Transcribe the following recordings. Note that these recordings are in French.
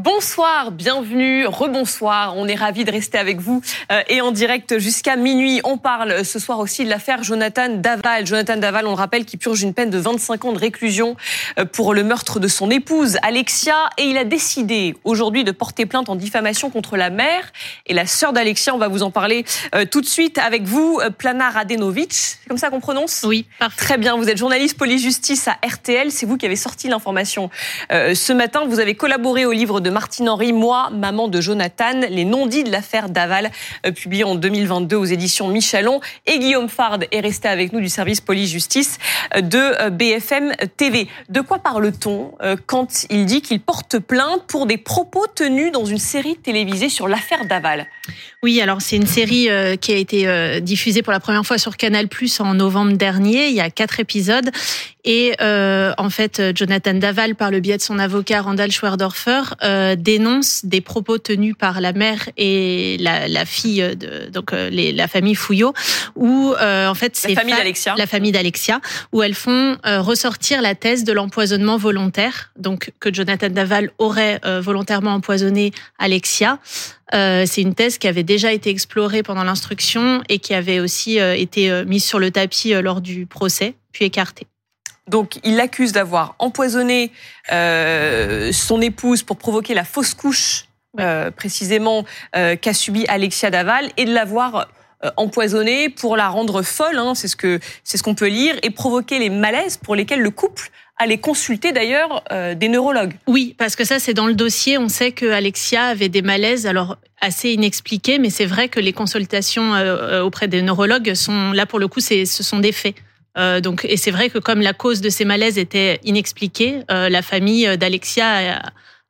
Bonsoir, bienvenue, rebonsoir. On est ravis de rester avec vous euh, et en direct jusqu'à minuit. On parle ce soir aussi de l'affaire Jonathan Daval. Jonathan Daval, on le rappelle, qui purge une peine de 25 ans de réclusion euh, pour le meurtre de son épouse Alexia. Et il a décidé aujourd'hui de porter plainte en diffamation contre la mère et la sœur d'Alexia. On va vous en parler euh, tout de suite avec vous, Plana Radenovic. C'est comme ça qu'on prononce? Oui, parfait. Très bien. Vous êtes journaliste police-justice à RTL. C'est vous qui avez sorti l'information ce matin. Vous avez collaboré au livre de Martine Henry, Moi, maman de Jonathan, les non-dits de l'affaire Daval, euh, publié en 2022 aux éditions Michelon. Et Guillaume Fard est resté avec nous du service police-justice euh, de euh, BFM TV. De quoi parle-t-on quand il dit qu'il porte plainte pour des propos tenus dans une série télévisée sur l'affaire Daval? Oui, alors c'est une série qui a été diffusée pour la première fois sur Canal Plus en novembre dernier. Il y a quatre épisodes. Et en fait, Jonathan Daval, par le biais de son avocat Randall Schwerdorfer, euh, dénonce des propos tenus par la mère et la, la fille de donc euh, les, la famille Fouillot, où euh, en fait c'est la famille d'Alexia, la famille d'Alexia, où elles font ressortir la thèse de l'empoisonnement volontaire, donc que Jonathan Daval aurait volontairement empoisonné Alexia. c'est une thèse qui avait déjà été explorée pendant l'instruction et qui avait aussi été mise sur le tapis lors du procès, puis écartée. Donc, il l'accuse d'avoir empoisonné euh, son épouse pour provoquer la fausse couche, euh, précisément, euh, qu'a subi Alexia Daval, et de l'avoir empoisonnée pour la rendre folle, hein, c'est ce que c'est ce qu'on peut lire, et provoquer les malaises pour lesquels le couple allait consulter d'ailleurs des neurologues. Oui, parce que ça c'est dans le dossier. On sait que Alexia avait des malaises, alors assez inexpliqués, mais c'est vrai que les consultations auprès des neurologues sont là pour le coup, ce sont des faits. Euh, donc, et c'est vrai que comme la cause de ces malaises était inexpliquée, euh, la famille d'Alexia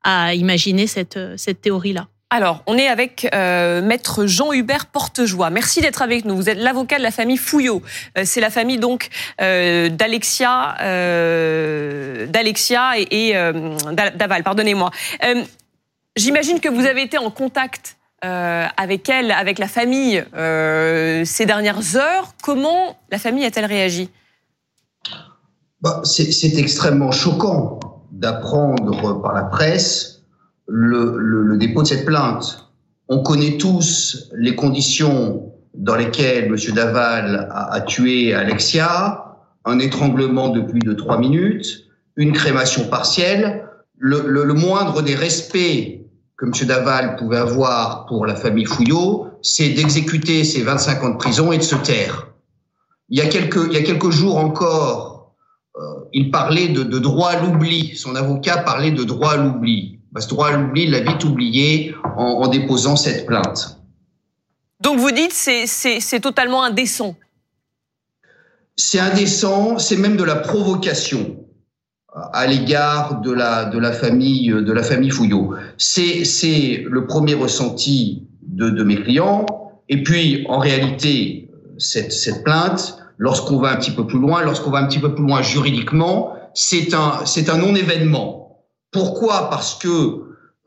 a, imaginé cette, cette théorie-là. Alors, on est avec euh, maître Jean-Hubert Portejoie. Merci d'être avec nous. Vous êtes l'avocat de la famille Fouillot. c'est la famille donc d'Alexia, d'Alexia et, et d'Aval. Pardonnez-moi. J'imagine que vous avez été en contact euh, avec elle, avec la famille, euh, ces dernières heures. Comment la famille a-t-elle réagi? Bah, C'est extrêmement choquant d'apprendre par la presse le, dépôt de cette plainte. On connaît tous les conditions dans lesquelles M. Daval a, tué Alexia, un étranglement de plus de trois minutes, une crémation partielle. Le, le moindre des respects que M. Daval pouvait avoir pour la famille Fouillot, c'est d'exécuter ses 25 ans de prison et de se taire. Il y a quelques, il y a quelques jours encore, euh, il parlait de, de droit à l'oubli. Son avocat parlait de droit à l'oubli. Bah, ce droit à l'oubli, il l'a vite oublié en, en, déposant cette plainte. Donc vous dites c'est c'est totalement indécent. C'est indécent, c'est même de la provocation à l'égard de la de la famille de la famille Fouillot. C'est c'est le premier ressenti de, de mes clients. Et puis en réalité cette cette plainte, lorsqu'on va un petit peu plus loin, lorsqu'on va un petit peu plus loin juridiquement, c'est un c'est un non événement. Pourquoi? Parce que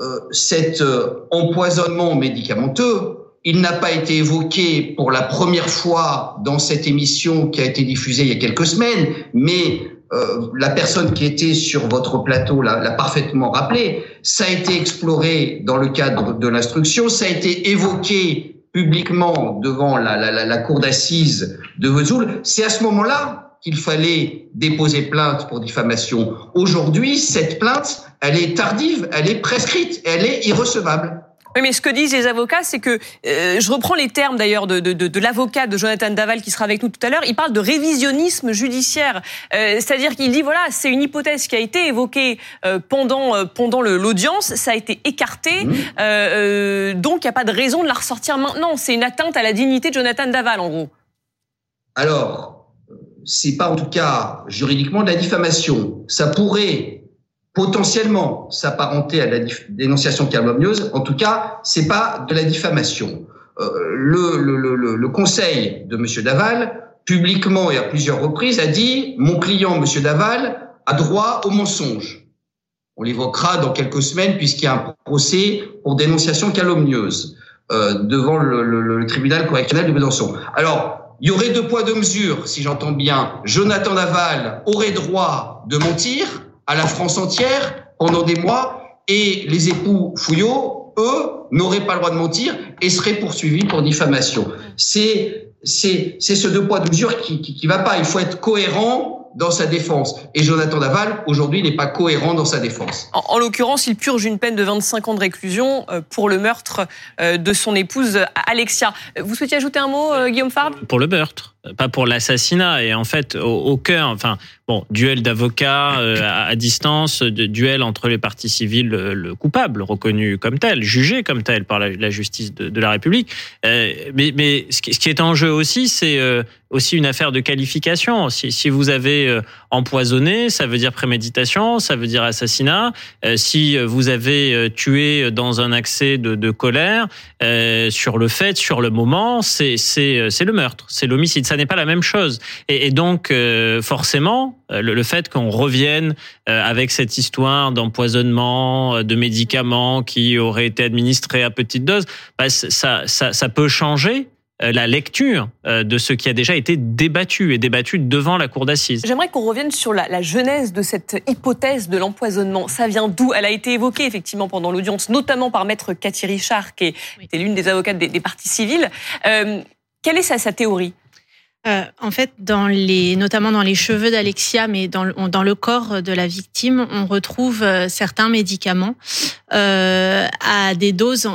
euh, cet euh, empoisonnement médicamenteux, il n'a pas été évoqué pour la première fois dans cette émission qui a été diffusée il y a quelques semaines, mais euh, la personne qui était sur votre plateau l'a parfaitement rappelé, ça a été exploré dans le cadre de l'instruction, ça a été évoqué publiquement devant la, la, la cour d'assises de Vesoul. C'est à ce moment-là qu'il fallait déposer plainte pour diffamation. Aujourd'hui, cette plainte, elle est tardive, elle est prescrite, elle est irrecevable. Oui, mais ce que disent les avocats, c'est que, euh, je reprends les termes d'ailleurs de, de, de, l'avocat de Jonathan Daval qui sera avec nous tout à l'heure, il parle de révisionnisme judiciaire. Euh, C'est-à-dire qu'il dit, voilà, c'est une hypothèse qui a été évoquée euh, pendant, euh, pendant l'audience, ça a été écarté, mmh. euh, donc il n'y a pas de raison de la ressortir maintenant. C'est une atteinte à la dignité de Jonathan Daval, en gros. Alors, c'est pas en tout cas juridiquement de la diffamation. Ça pourrait potentiellement s'apparenter à la dénonciation calomnieuse. En tout cas, c'est pas de la diffamation. Euh, le, le, le, le, conseil de Monsieur Daval, publiquement et à plusieurs reprises, a dit mon client, Monsieur Daval, a droit au mensonge. On l'évoquera dans quelques semaines puisqu'il y a un procès pour dénonciation calomnieuse euh, devant le, tribunal correctionnel de Besançon. Alors, il y aurait deux poids deux mesures, si j'entends bien. Jonathan Daval aurait droit de mentir à la France entière pendant des mois. et les époux Fouillot, eux, n'auraient pas le droit de mentir et seraient poursuivis pour diffamation. C'est c'est c'est ce deux poids deux mesures qui, qui qui va pas. Il faut être cohérent dans sa défense. Et Jonathan Daval, aujourd'hui, n'est pas cohérent dans sa défense. En, l'occurrence, il purge une peine de 25 ans de réclusion euh, pour le meurtre euh, de son épouse Alexia. Vous souhaitiez ajouter un mot, euh, Guillaume Farb Pour le meurtre, pas pour l'assassinat. Et en fait, au, cœur, enfin, bon, duel d'avocats à, distance, duel entre les parties civiles, le, coupable reconnu comme tel, jugé comme tel par la, justice de, la République. mais, mais ce qui, est en jeu aussi, c'est aussi une affaire de qualification. Si, si vous avez euh, empoisonné, ça veut dire préméditation, ça veut dire assassinat. Euh, si vous avez euh, tué dans un accès de, colère, sur le fait, sur le moment, c'est c'est le meurtre, c'est l'homicide. Ça n'est pas la même chose. Et, et donc forcément, le, le fait qu'on revienne avec cette histoire d'empoisonnement, de médicaments qui auraient été administrés à petite dose, bah, ça, ça, ça peut changer euh, la lecture euh, de ce qui a déjà été débattu et débattu devant la cour d'assises. J'aimerais qu'on revienne sur la, la, genèse de cette hypothèse de l'empoisonnement. Ça vient d'où? Elle a été évoquée effectivement pendant l'audience, notamment par maître Cathy Richard, qui était l'une des avocates des, des parties civiles. Euh, quelle est sa, sa théorie? Euh, en fait, notamment dans les cheveux d'Alexia, mais dans, le corps de la victime, on retrouve certains médicaments euh, à des doses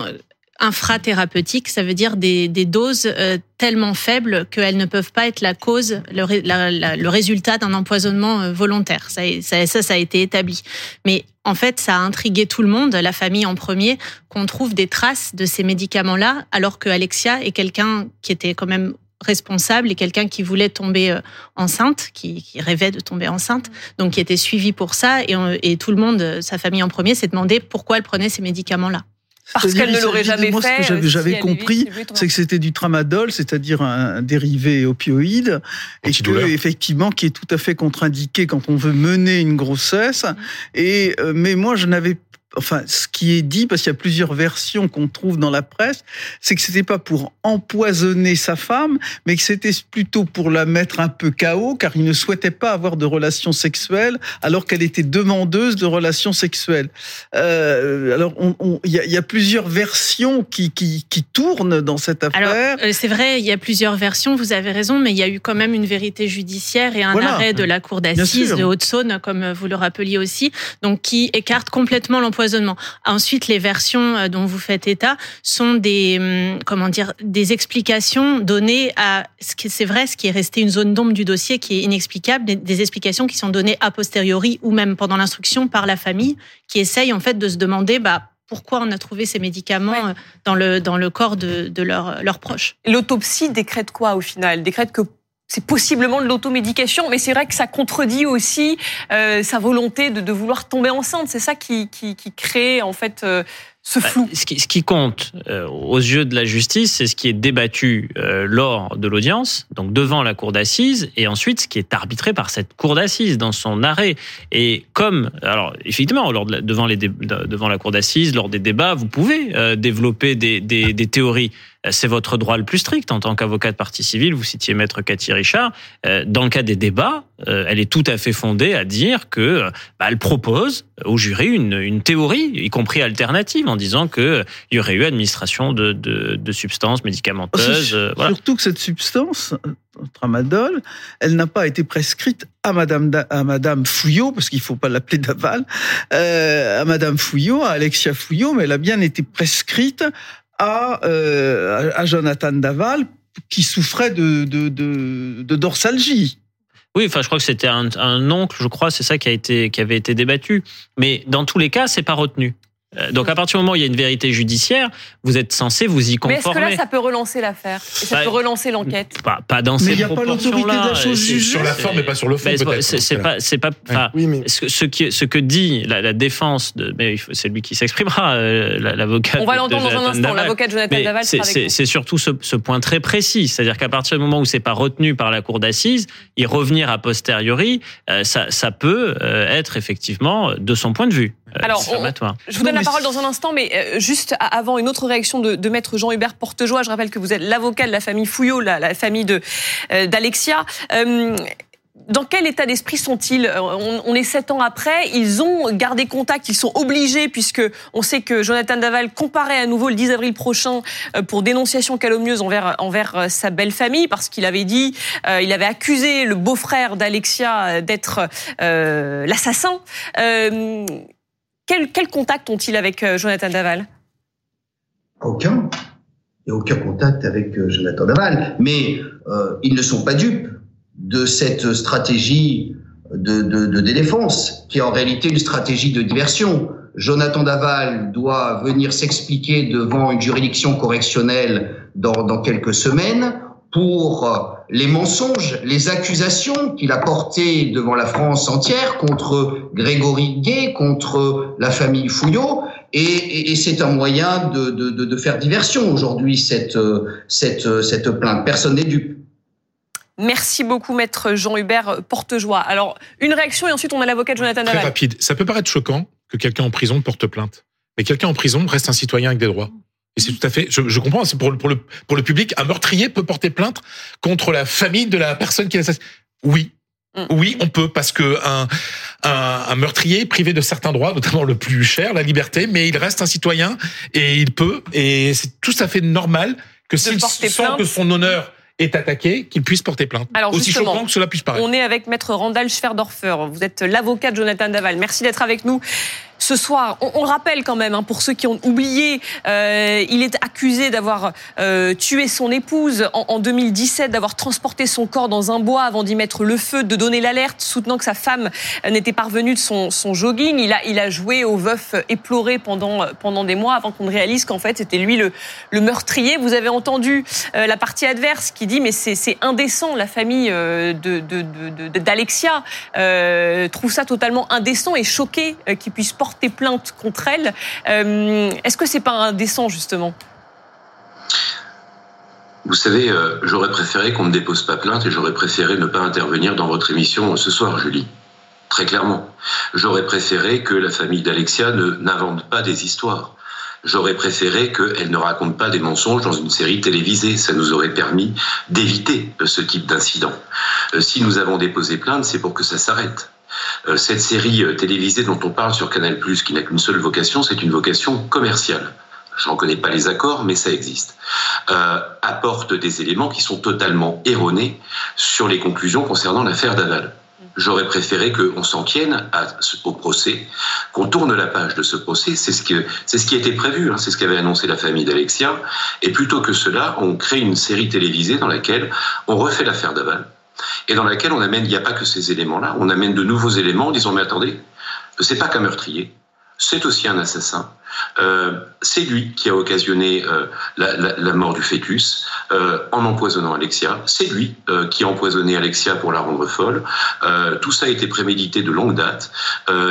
infrathérapeutiques, ça veut dire des, doses euh, tellement faibles qu'elles ne peuvent pas être la cause, le, résultat d'un empoisonnement euh, volontaire. Ça, ça, ça, a été établi. Mais en fait, ça a intrigué tout le monde, la famille en premier, qu'on trouve des traces de ces médicaments-là, alors que Alexia est quelqu'un qui était quand même responsable et quelqu'un qui voulait tomber euh, enceinte, qui, qui, rêvait de tomber enceinte, donc qui était suivi pour ça. Et, et tout le monde, sa famille en premier, s'est demandé pourquoi elle prenait ces médicaments-là. Parce qu'elle ne l'aurait jamais moi, fait. Ce que j'avais compris, c'est que c'était du tramadol, c'est-à-dire un dérivé opioïde, et que effectivement, qui est tout à fait contre-indiqué quand on veut mener une grossesse. Mm. Et euh, mais moi, je n'avais enfin, ce qui est dit, parce qu'il y a plusieurs versions qu'on trouve dans la presse, c'est que c'était pas pour empoisonner sa femme, mais que c'était plutôt pour la mettre un peu KO, car il ne souhaitait pas avoir de relations sexuelles, alors qu'elle était demandeuse de relations sexuelles. Euh, alors, il y, a, y, a, plusieurs versions qui, qui, qui, tournent dans cette affaire. Euh, c'est vrai, il y a plusieurs versions, vous avez raison, mais il y a eu quand même une vérité judiciaire et un arrêt de la cour d'assises de Haute-Saône, comme vous le rappeliez aussi, donc qui écarte complètement l'empoisonnement Ensuite, les versions euh, dont vous faites état sont des hum, comment dire des explications données à ce qui c'est vrai, ce qui est resté une zone d'ombre du dossier qui est inexplicable, des, explications qui sont données a posteriori ou même pendant l'instruction par la famille, qui essaye en fait de se demander bah pourquoi on a trouvé ces médicaments euh, dans le dans le corps de, de leurs leur proches. L'autopsie décrète quoi au final? Décrète que c'est possiblement de l'automédication, mais c'est vrai que ça contredit aussi euh, sa volonté de, de, vouloir tomber enceinte. C'est ça qui, qui, qui, crée en fait euh, ce bah, flou. Ce qui, ce qui compte euh, aux yeux de la justice, c'est ce qui est débattu lors de l'audience, donc devant la cour d'assises, et ensuite ce qui est arbitré par cette cour d'assises dans son arrêt. Et comme, alors effectivement, lors de devant, les devant la cour d'assises, lors des débats, vous pouvez développer des, des, des théories c'est votre droit le plus strict en tant qu'avocat de partie civile. Vous citiez maître Cathy Richard. Euh, dans le cas des débats, euh, elle est tout à fait fondée à dire que euh, bah, elle propose au jury une, une, théorie, y compris alternative, en disant que il y aurait eu administration de, de, de substances médicamenteuses. Voilà. Surtout que cette substance, tramadol, elle n'a pas été prescrite à Madame à Madame Fouillot, parce qu'il faut pas l'appeler Daval, euh, à Madame Fouillot, à Alexia Fouillot, mais elle a bien été prescrite à, euh, à Jonathan Daval qui souffrait de, de dorsalgie. Oui, enfin, je crois que c'était un, un, oncle, je crois, c'est ça qui a été qui avait été débattu. Mais dans tous les cas, c'est pas retenu. Euh, donc à partir du moment où il y a une vérité judiciaire, vous êtes censé vous y conformer. Mais est-ce que là, ça peut relancer l'affaire Ça bah, peut relancer l'enquête pas, pas dans mais ces proportions-là. Mais il n'y a pas l'autorité de la chose jugée. Sur la forme, mais pas sur le fond. C'est pas, c'est pas. Oui, mais... ce, ce, qui, ce que dit la, la défense de, mais c'est lui qui s'exprimera, euh, l'avocat. On va l'entendre dans un instant. L'avocat de Jonathan Daval. C'est surtout ce, ce, point très précis, c'est-à-dire qu'à partir du moment où c'est pas retenu par la cour d'assises, y revenir a posteriori, euh, ça, ça peut euh, être effectivement de son point de vue. Euh, Alors, je vous donne la parole dans un instant, mais euh, juste avant une autre réaction de, de maître Jean-Hubert Portejoie, je rappelle que vous êtes l'avocat de la famille Fouillot, la, la famille de euh, d'Alexia. dans quel état d'esprit sont-ils? On, est sept ans après, ils ont gardé contact, ils sont obligés puisque on sait que Jonathan Daval comparait à nouveau le 10 avril prochain pour dénonciation calomnieuse envers envers sa belle famille parce qu'il avait dit, il avait accusé le beau-frère d'Alexia d'être l'assassin. Quel, contact ont-ils avec Jonathan Daval? Aucun. Il n'y a aucun contact avec Jonathan Daval. Mais euh, ils ne sont pas dupes de cette stratégie de, de, qui est en réalité une stratégie de diversion. Jonathan Daval doit venir s'expliquer devant une juridiction correctionnelle dans quelques semaines pour les mensonges, les accusations qu'il a portées devant la France entière contre Grégory Gay, contre la famille Fouillot. Et, et, et c'est un moyen de, de, de, faire diversion aujourd'hui, cette, cette, cette plainte. Personne n'est dupe. Merci beaucoup, maître Jean-Hubert Portejoie. Alors, une réaction et ensuite on a l'avocat Jonathan Très rapide. Ça peut paraître choquant que quelqu'un en prison porte plainte. Mais quelqu'un en prison reste un citoyen avec des droits. Et c'est tout à fait, je, je comprends, c'est pour, pour, le, pour le public, un meurtrier peut porter plainte contre la famille de la personne qui l'assassine. Oui, mm. oui, on peut, parce que un, un, un, meurtrier est privé de certains droits, notamment le plus cher, la liberté, mais il reste un citoyen et il peut, et c'est tout à fait normal que s'il sent que son honneur est attaqué, qu'il puisse porter plainte. Alors Aussi choquant que cela puisse paraître. On est avec maître Randall Schwerdorfer. Vous êtes l'avocat de Jonathan Daval. Merci d'être avec nous ce soir. On, le rappelle quand même, hein, pour ceux qui ont oublié, euh, il est accusé d'avoir euh, tué son épouse en, en 2017, d'avoir transporté son corps dans un bois avant d'y mettre le feu, de donner l'alerte, soutenant que sa femme n'était pas revenue de son, jogging. Il a, joué au veuf éploré pendant, des mois avant qu'on ne réalise qu'en fait c'était lui le, meurtrier. Vous avez entendu euh, la partie adverse qui dit mais c'est indécent, la famille euh, d'Alexia trouve ça totalement indécent et choqué qu'il puisse porter porter plainte contre elle. Euh, est-ce que c'est pas indécent justement? Vous savez, euh, j'aurais préféré qu'on ne dépose pas plainte et j'aurais préféré ne pas intervenir dans votre émission ce soir, Julie. Très clairement. J'aurais préféré que la famille d'Alexia n'invente pas des histoires. J'aurais préféré qu'elle ne raconte pas des mensonges dans une série télévisée. Ça nous aurait permis d'éviter ce type d'incident. Euh, si nous avons déposé plainte, c'est pour que ça s'arrête. Euh, cette série euh, télévisée dont on parle sur Canal+, qui n'a qu'une seule vocation, c'est une vocation commerciale. Je n'en connais pas les accords, mais ça existe. Euh, apporte des éléments qui sont totalement erronés sur les conclusions concernant l'affaire Daval. J'aurais préféré qu'on s'en tienne au procès, qu'on tourne la page de ce procès. C'est ce, qui était prévu, hein, c'est ce qu'avait annoncé la famille d'Alexia. Et plutôt que cela, on crée une série télévisée dans laquelle on refait l'affaire Daval et dans laquelle on amène, il n'y a pas que ces éléments-là, on amène de nouveaux éléments en disant mais attendez, c'est pas qu'un meurtrier, c'est aussi un assassin. Euh, c'est lui qui a occasionné euh, la, mort du fœtus euh, en empoisonnant Alexia. C'est lui qui a empoisonné Alexia pour la rendre folle. Tout ça a été prémédité de longue date.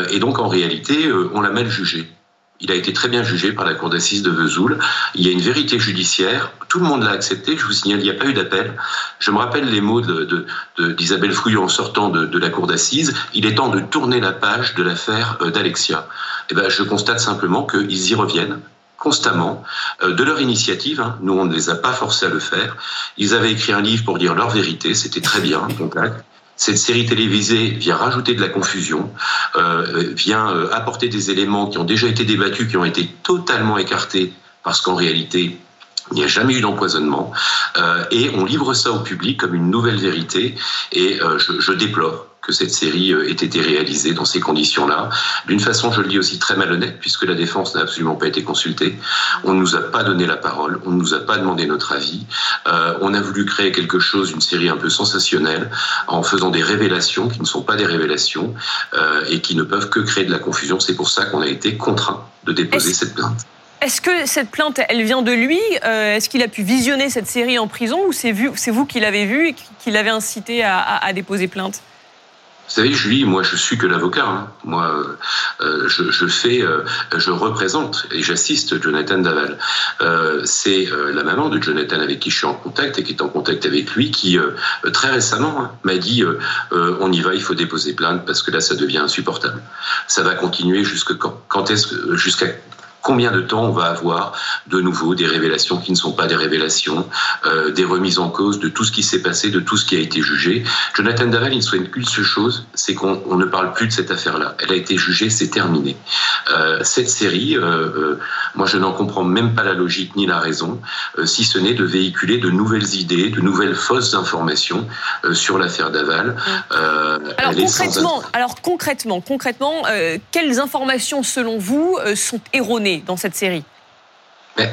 et donc en réalité, on l'a mal jugé. Il a été très bien jugé par la cour d'assises de Vesoul. Il y a une vérité judiciaire. Tout le monde l'a accepté. Je vous signale, il n'y a pas eu d'appel. Je me rappelle les mots d'Isabelle de, en sortant de, de la cour d'assises. Il est temps de tourner la page de l'affaire euh, d'Alexia. Eh ben, je constate simplement qu'ils y reviennent constamment, euh, de leur initiative. Hein. Nous, on ne les a pas forcés à le faire. Ils avaient écrit un livre pour dire leur vérité. C'était très bien, contact. Cette série télévisée vient rajouter de la confusion, euh, vient euh, apporter des éléments qui ont déjà été débattus, qui ont été totalement écartés, parce qu'en réalité, il n'y a jamais eu d'empoisonnement. Euh, et on livre ça au public comme une nouvelle vérité. Et je déplore que cette série euh, ait été réalisée dans ces conditions-là. D'une façon, je le dis aussi très malhonnête, puisque la défense n'a absolument pas été consultée. On ne nous a pas donné la parole, on ne nous a pas demandé notre avis. Euh, on a voulu créer quelque chose, une série un peu sensationnelle, en faisant des révélations qui ne sont pas des révélations euh, et qui ne peuvent que créer de la confusion. C'est pour ça qu'on a été contraint de déposer cette plainte. Est-ce que cette plainte, elle vient de lui euh, Est-ce qu'il a pu visionner cette série en prison ou c'est vous qui l'avez vue et qui l'avez incité à, à, à déposer plainte? Vous savez, Julie, moi, je suis que l'avocat. Hein. Moi, euh, je, je, fais, euh, je représente et j'assiste Jonathan Daval. Euh, c'est euh, la maman de Jonathan avec qui je suis en contact et qui est en contact avec lui, qui euh, très récemment hein, m'a dit on y va, il faut déposer plainte parce que là, ça devient insupportable. Ça va continuer jusque quand? Quand est-ce jusqu'à Combien de temps on va avoir de nouveau des révélations qui ne sont pas des révélations, euh, des remises en cause de tout ce qui s'est passé, de tout ce qui a été jugé. Jonathan Daval, il ne souhaite qu'une seule chose, c'est qu'on ne parle plus de cette affaire-là. Elle a été jugée, c'est terminé. Euh, cette série, euh, moi je n'en comprends même pas la logique ni la raison, si ce n'est de véhiculer de nouvelles idées, de nouvelles fausses informations sur l'affaire Daval. alors, concrètement, alors concrètement, concrètement, quelles informations selon vous sont erronées? Dans cette série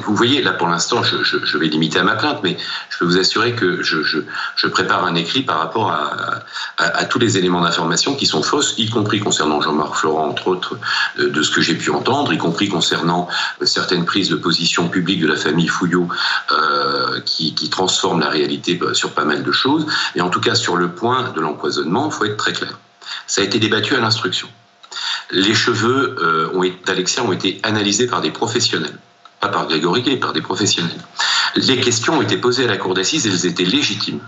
vous voyez, là pour l'instant, je, vais limiter à ma plainte, mais je peux vous assurer que je, prépare un écrit par rapport à, tous les éléments d'information qui sont fausses, y compris concernant Jean-Marc Florent, entre autres, euh, de ce que j'ai pu entendre, y compris concernant euh, certaines prises de position publiques de la famille Fouillot euh, qui, qui transforment la réalité bah, sur pas mal de choses. Et en tout cas, sur le point de l'empoisonnement, il faut être très clair. Ça a été débattu à l'instruction. Les cheveux euh, d'Alexia ont été analysés par des professionnels pas par Grégory mais par des professionnels. Les questions ont été posées à la cour d'assises elles étaient légitimes.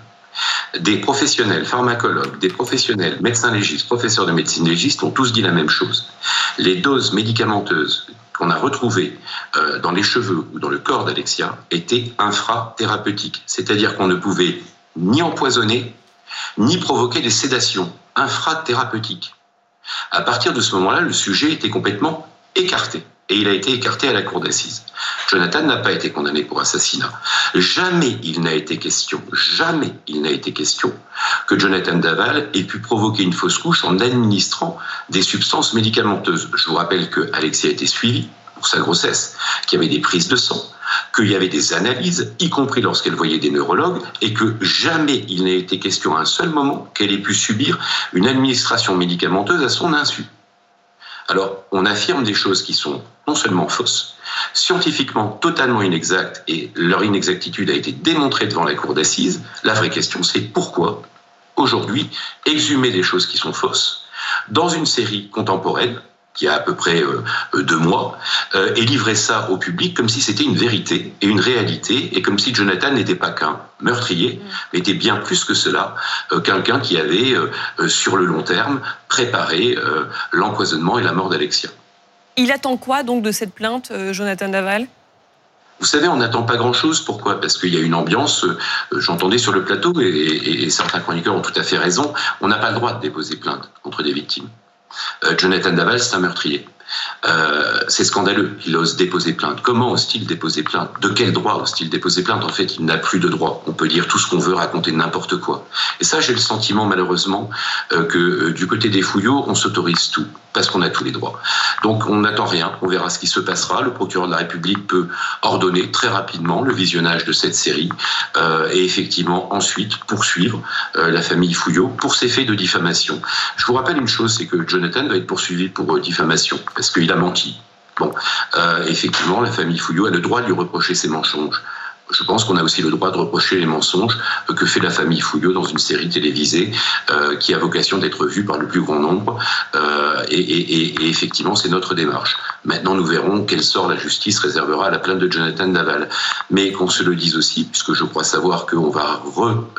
Des professionnels, pharmacologues, des professionnels, médecins légistes, professeurs de médecine légiste ont tous dit la même chose. Les doses médicamenteuses qu'on a retrouvées euh, dans les cheveux ou dans le corps d'Alexia étaient infrathérapeutiques, c'est-à-dire qu'on ne pouvait ni empoisonner, ni provoquer des sédations infrathérapeutiques. À partir de ce moment-là, le sujet était complètement écarté et il a été écarté à la cour d'assises. Jonathan n'a pas été condamné pour assassinat. Jamais il n'a été question, jamais il n'a été question que Jonathan Daval ait pu provoquer une fausse couche en administrant des substances médicamenteuses. Je vous rappelle que Alexia a été suivie pour sa grossesse, qu'il y avait des prises de sang, qu'il y avait des analyses, y compris lorsqu'elle voyait des neurologues, et que jamais il n'a été question à un seul moment qu'elle ait pu subir une administration médicamenteuse à son insu. Alors, on affirme des choses qui sont non seulement fausses, scientifiquement totalement inexactes, et leur inexactitude a été démontrée devant la cour d'assises. La vraie question, c'est pourquoi, aujourd'hui, exhumer des choses qui sont fausses dans une série contemporaine, qui a à peu près euh, euh, deux mois, euh, et livrer ça au public comme si c'était une vérité et une réalité, et comme si Jonathan n'était pas qu'un meurtrier, mais était bien plus que cela, quelqu'un qui avait, sur le long terme, préparé l'empoisonnement et la mort d'Alexia. Il attend quoi donc de cette plainte, Jonathan Daval? Vous savez, on n'attend pas grand-chose. Pourquoi? Parce qu'il y a une ambiance, j'entendais sur le plateau, et, et certains chroniqueurs ont tout à fait raison, on n'a pas le droit de déposer plainte contre des victimes. Euh, Jonathan Daval, c'est un meurtrier. Euh, c'est scandaleux. Il ose déposer plainte. Comment ose-t-il déposer plainte? De quel droit ose-t-il déposer plainte? En fait, il n'a plus de droit. On peut dire tout ce qu'on veut, raconter n'importe quoi. Et ça, j'ai le sentiment, malheureusement, euh, que euh, du côté des fouillots, on s'autorise tout, parce qu'on a tous les droits. Donc, on n'attend rien. On verra ce qui se passera. Le procureur de la République peut ordonner très rapidement le visionnage de cette série et effectivement, ensuite, poursuivre la famille Fouillot pour ces faits de diffamation. Je vous rappelle une chose, c'est que Jonathan va être poursuivi pour diffamation parce qu'il a menti. Bon, euh, effectivement, la famille Fouillot a le droit de lui reprocher ses mensonges je pense qu'on a aussi le droit de reprocher les mensonges que fait la famille Fouillot dans une série télévisée euh, qui a vocation d'être vue par le plus grand nombre. Euh, et, effectivement, c'est notre démarche. Maintenant, nous verrons quel sort la justice réservera à la plainte de Jonathan Daval. Mais qu'on se le dise aussi, puisque je crois savoir qu'on va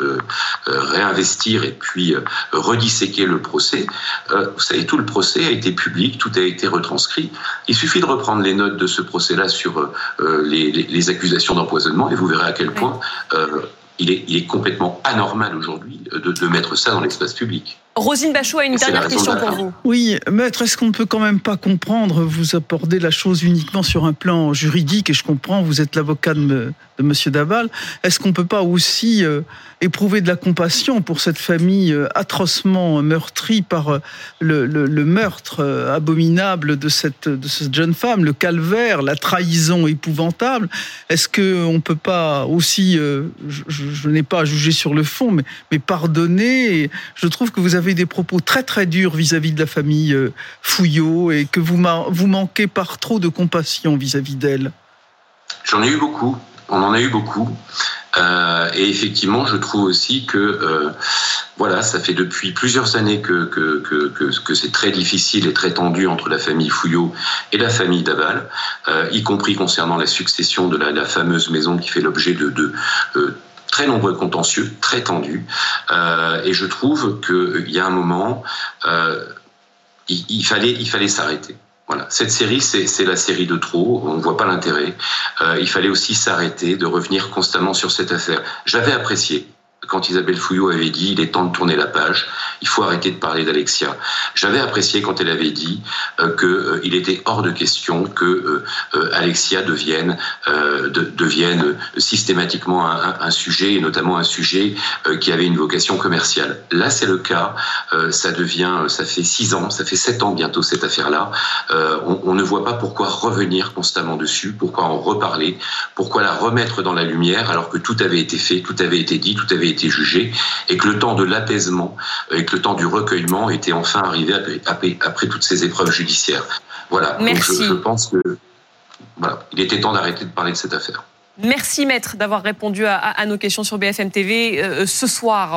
euh, réinvestir et puis redisséquer le procès. Vous savez, tout le procès a été public, tout a été retranscrit. Il suffit de reprendre les notes de ce procès-là sur les accusations d'empoisonnement vous verrez à quel point euh, il, est, il, est, complètement anormal aujourd'hui de, de mettre ça dans l'espace public. Rosine Bachot a une dernière question pour vous. Oui, maître, est-ce qu'on ne peut quand même pas comprendre, vous abordez la chose uniquement sur un plan juridique, et je comprends, vous êtes l'avocat de, de Monsieur Daval, est-ce qu'on ne peut pas aussi euh, éprouver de la compassion pour cette famille euh, atrocement meurtrie par euh, le, meurtre abominable de cette, jeune femme, le calvaire, la trahison épouvantable? Est-ce qu'on ne peut pas aussi, je, n'ai pas à juger sur le fond, mais, pardonner? Je trouve que vous avez des propos très très durs vis-à-vis de la famille Fouillot et que vous manquez par trop de compassion vis-à-vis d'elle. J'en ai eu beaucoup, on en a eu beaucoup. Euh, et effectivement, je trouve aussi que euh, voilà, ça fait depuis plusieurs années que, que, que, que, c'est très difficile et très tendu entre la famille Fouillot et la famille Daval, euh, y compris concernant la succession de la, fameuse maison qui fait l'objet de, de très nombreux contentieux, très tendus. Et je trouve qu'il y a un moment, il, fallait, il fallait s'arrêter. Voilà, cette série, c'est la série de trop. On ne voit pas l'intérêt. Euh, il fallait aussi s'arrêter, de revenir constamment sur cette affaire. J'avais apprécié quand Isabelle Fouillot avait dit il est temps de tourner la page, il faut arrêter de parler d'Alexia. J'avais apprécié quand elle avait dit euh, que euh, était hors de question que euh, euh Alexia devienne de, devienne systématiquement un, sujet et notamment un sujet qui avait une vocation commerciale. Là, c'est le cas. ça devient, ça fait six ans, ça fait sept ans bientôt cette affaire-là. On, on, ne voit pas pourquoi revenir constamment dessus, pourquoi en reparler, pourquoi la remettre dans la lumière alors que tout avait été fait, tout avait été dit, tout avait été été jugé et que le temps de l'apaisement et que le temps du recueillement était enfin arrivé après, après toutes ces épreuves judiciaires. Voilà. Merci. Donc je, je pense que voilà, il était temps d'arrêter de parler de cette affaire. Merci maître d'avoir répondu à, à, nos questions sur BFM TV euh, ce soir.